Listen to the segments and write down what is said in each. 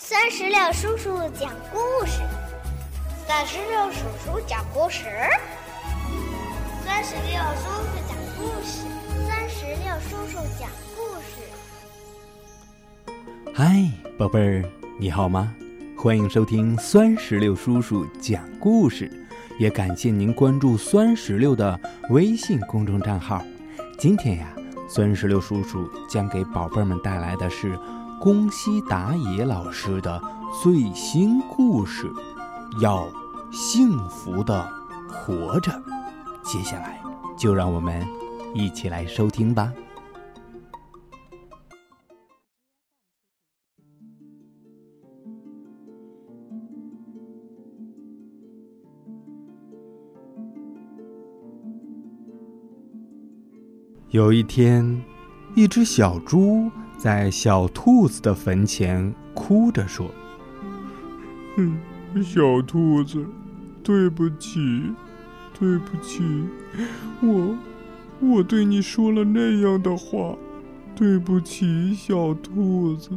三十六叔叔讲故事，三十六叔叔讲故事，三十六叔叔讲故事，三十六叔叔讲故事。嗨，宝贝儿，你好吗？欢迎收听酸石榴叔叔讲故事，也感谢您关注酸石榴的微信公众账号。今天呀，酸石榴叔叔将给宝贝们带来的是宫西达也老师的最新故事《要幸福的活着》。接下来，就让我们一起来收听吧。有一天，一只小猪在小兔子的坟前哭着说：“嗯，小兔子，对不起，对不起，我，我对你说了那样的话，对不起，小兔子，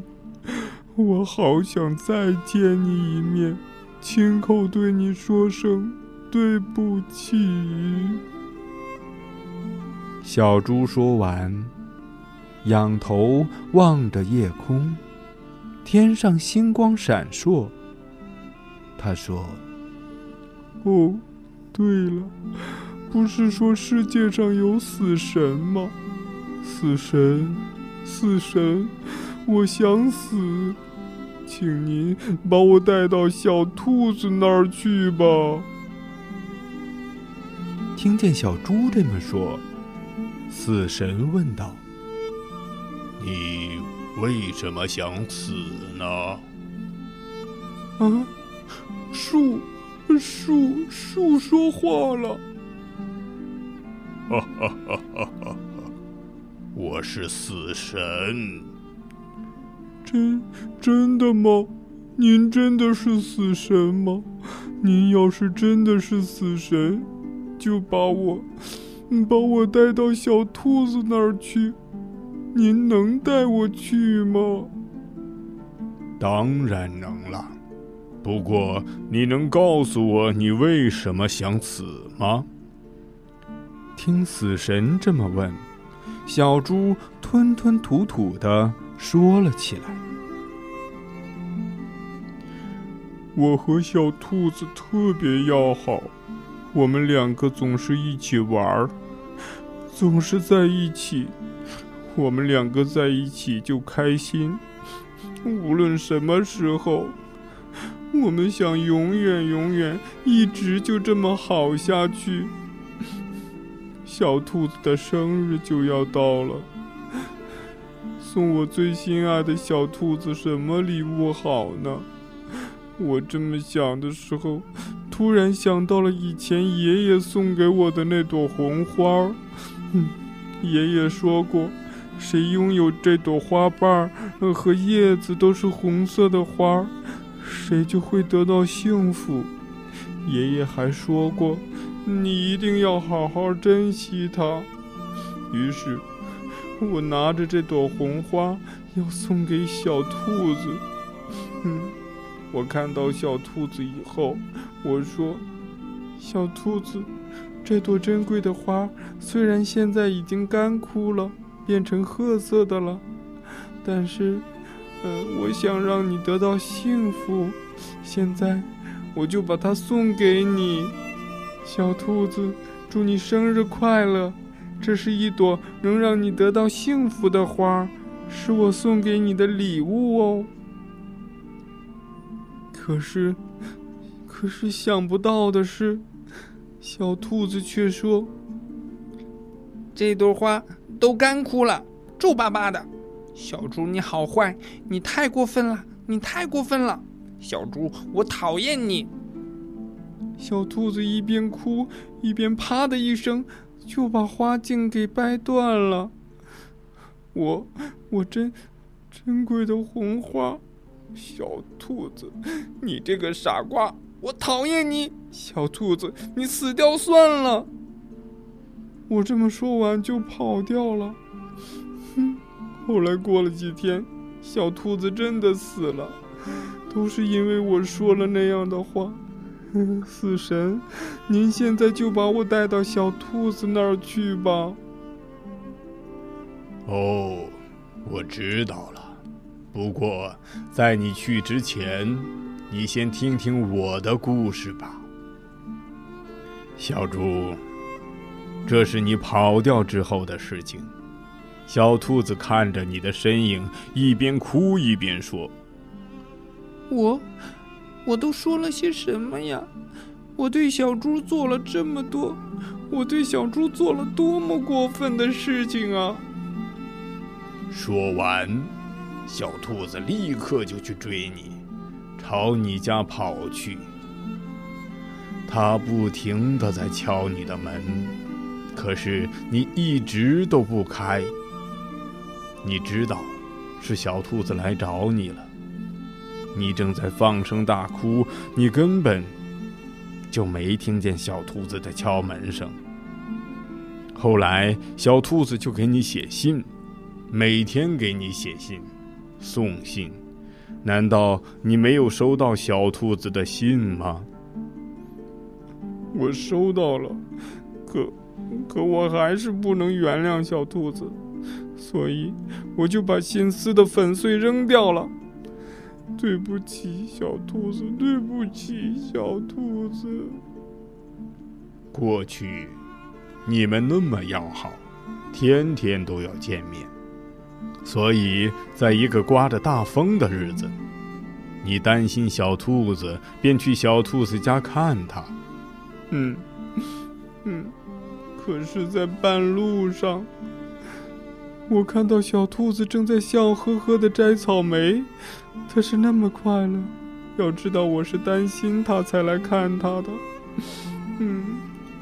我好想再见你一面，亲口对你说声对不起。”小猪说完，仰头望着夜空，天上星光闪烁。他说：“哦，对了，不是说世界上有死神吗？死神，死神，我想死，请您把我带到小兔子那儿去吧。”听见小猪这么说。死神问道：“你为什么想死呢？”啊，树，树，树说话了。哈哈哈哈哈！我是死神。真真的吗？您真的是死神吗？您要是真的是死神，就把我。把我带到小兔子那儿去，您能带我去吗？当然能了，不过你能告诉我你为什么想死吗？听死神这么问，小猪吞吞吐吐的说了起来：“我和小兔子特别要好，我们两个总是一起玩儿。”总是在一起，我们两个在一起就开心。无论什么时候，我们想永远永远一直就这么好下去。小兔子的生日就要到了，送我最心爱的小兔子什么礼物好呢？我这么想的时候，突然想到了以前爷爷送给我的那朵红花。嗯，爷爷说过，谁拥有这朵花瓣和叶子都是红色的花，谁就会得到幸福。爷爷还说过，你一定要好好珍惜它。于是，我拿着这朵红花要送给小兔子。嗯，我看到小兔子以后，我说：“小兔子。”这朵珍贵的花虽然现在已经干枯了，变成褐色的了，但是，呃，我想让你得到幸福，现在我就把它送给你，小兔子，祝你生日快乐！这是一朵能让你得到幸福的花，是我送给你的礼物哦。可是，可是想不到的是。小兔子却说：“这朵花都干枯了，皱巴巴的。小猪，你好坏，你太过分了，你太过分了！小猪，我讨厌你。”小兔子一边哭一边啪的一声就把花茎给掰断了。我，我珍珍贵的红花，小兔子，你这个傻瓜！我讨厌你，小兔子，你死掉算了。我这么说完就跑掉了。哼，后来过了几天，小兔子真的死了。都是因为我说了那样的话。死神，您现在就把我带到小兔子那儿去吧。哦，我知道了。不过，在你去之前，你先听听我的故事吧。小猪，这是你跑掉之后的事情。小兔子看着你的身影，一边哭一边说：“我，我都说了些什么呀？我对小猪做了这么多，我对小猪做了多么过分的事情啊！”说完，小兔子立刻就去追你，朝你家跑去。它不停地在敲你的门，可是你一直都不开。你知道，是小兔子来找你了。你正在放声大哭，你根本就没听见小兔子的敲门声。后来，小兔子就给你写信，每天给你写信、送信。难道你没有收到小兔子的信吗？我收到了，可可我还是不能原谅小兔子。所以，我就把心撕的粉碎扔掉了。对不起，小兔子，对不起，小兔子。过去，你们那么要好，天天都要见面。所以，在一个刮着大风的日子，你担心小兔子，便去小兔子家看它。嗯，嗯，可是，在半路上。我看到小兔子正在笑呵呵的摘草莓，它是那么快乐。要知道，我是担心它才来看它的。嗯，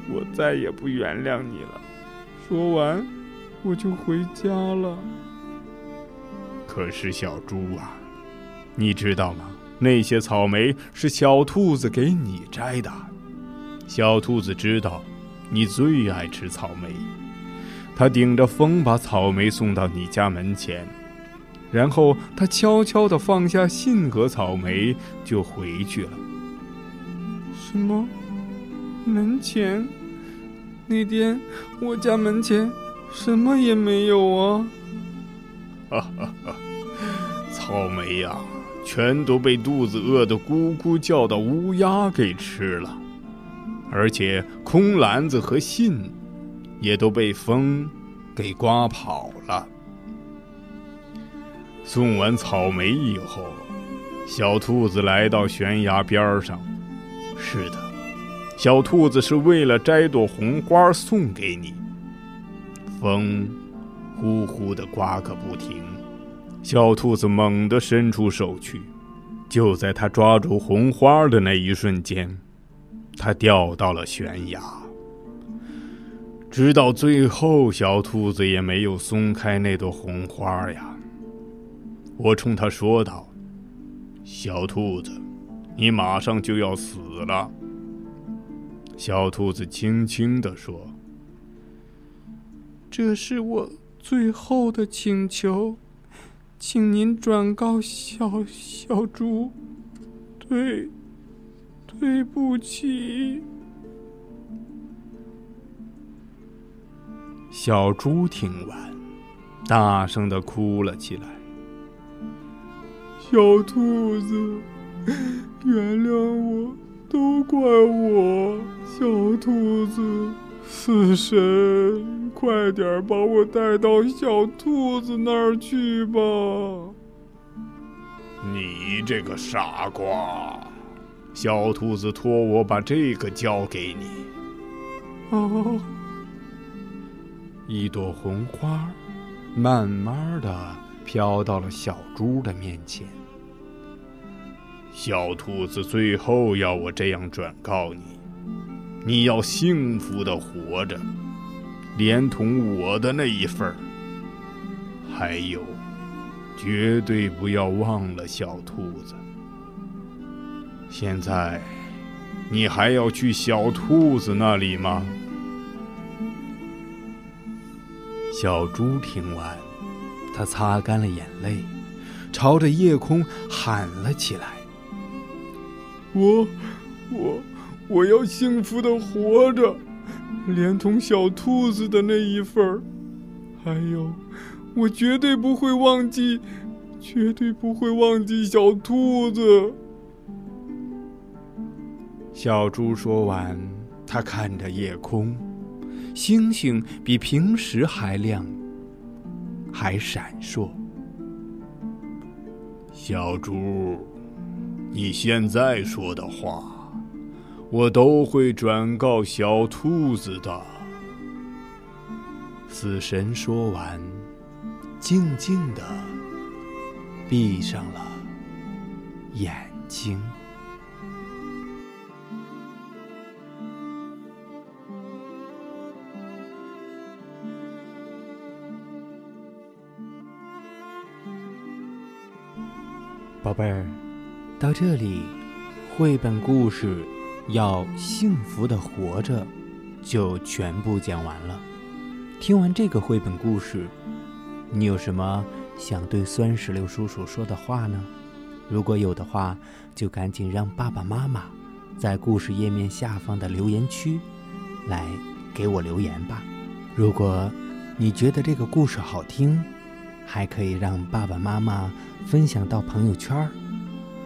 我再也不原谅你了。说完，我就回家了。可是，小猪啊，你知道吗？那些草莓是小兔子给你摘的。小兔子知道，你最爱吃草莓。他顶着风把草莓送到你家门前，然后他悄悄地放下信和草莓，就回去了。什么？门前？那天我家门前什么也没有啊！哈哈哈！草莓呀，全都被肚子饿得咕咕叫的乌鸦给吃了，而且空篮子和信。也都被风给刮跑了。送完草莓以后，小兔子来到悬崖边上。是的，小兔子是为了摘朵红花送给你。风呼呼的刮个不停，小兔子猛地伸出手去，就在它抓住红花的那一瞬间，他掉到了悬崖。直到最后，小兔子也没有松开那朵红花呀。我冲他说道：“小兔子，你马上就要死了。”小兔子轻轻地说：“这是我最后的请求，请您转告小小猪，对，对不起。”小猪听完，大声的哭了起来。小兔子，原谅我，都怪我。小兔子，死神，快点把我带到小兔子那儿去吧！你这个傻瓜！小兔子托我把这个交给你。哦。一朵红花，慢慢的飘到了小猪的面前。小兔子最后要我这样转告你：你要幸福的活着，连同我的那一份儿。还有，绝对不要忘了小兔子。现在，你还要去小兔子那里吗？小猪听完，他擦干了眼泪，朝着夜空喊了起来：“我，我，我要幸福的活着，连同小兔子的那一份儿，还有，我绝对不会忘记，绝对不会忘记小兔子。”小猪说完，他看着夜空，星星比平时还亮，还闪烁。小猪，你现在说的话，我都会转告小兔子的。死神说完，静静的闭上了眼睛。宝贝儿，到这里，绘本故事要幸福的活着就全部讲完了。听完这个绘本故事，你有什么想对酸石榴叔叔说的话呢？如果有的话，就赶紧让爸爸妈妈在故事页面下方的留言区来给我留言吧。如果你觉得这个故事好听，还可以让爸爸妈妈分享到朋友圈，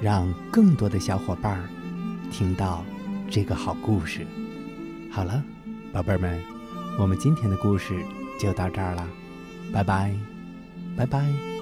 让更多的小伙伴听到这个好故事。好了，宝贝儿们，我们今天的故事就到这儿了，拜拜，拜拜。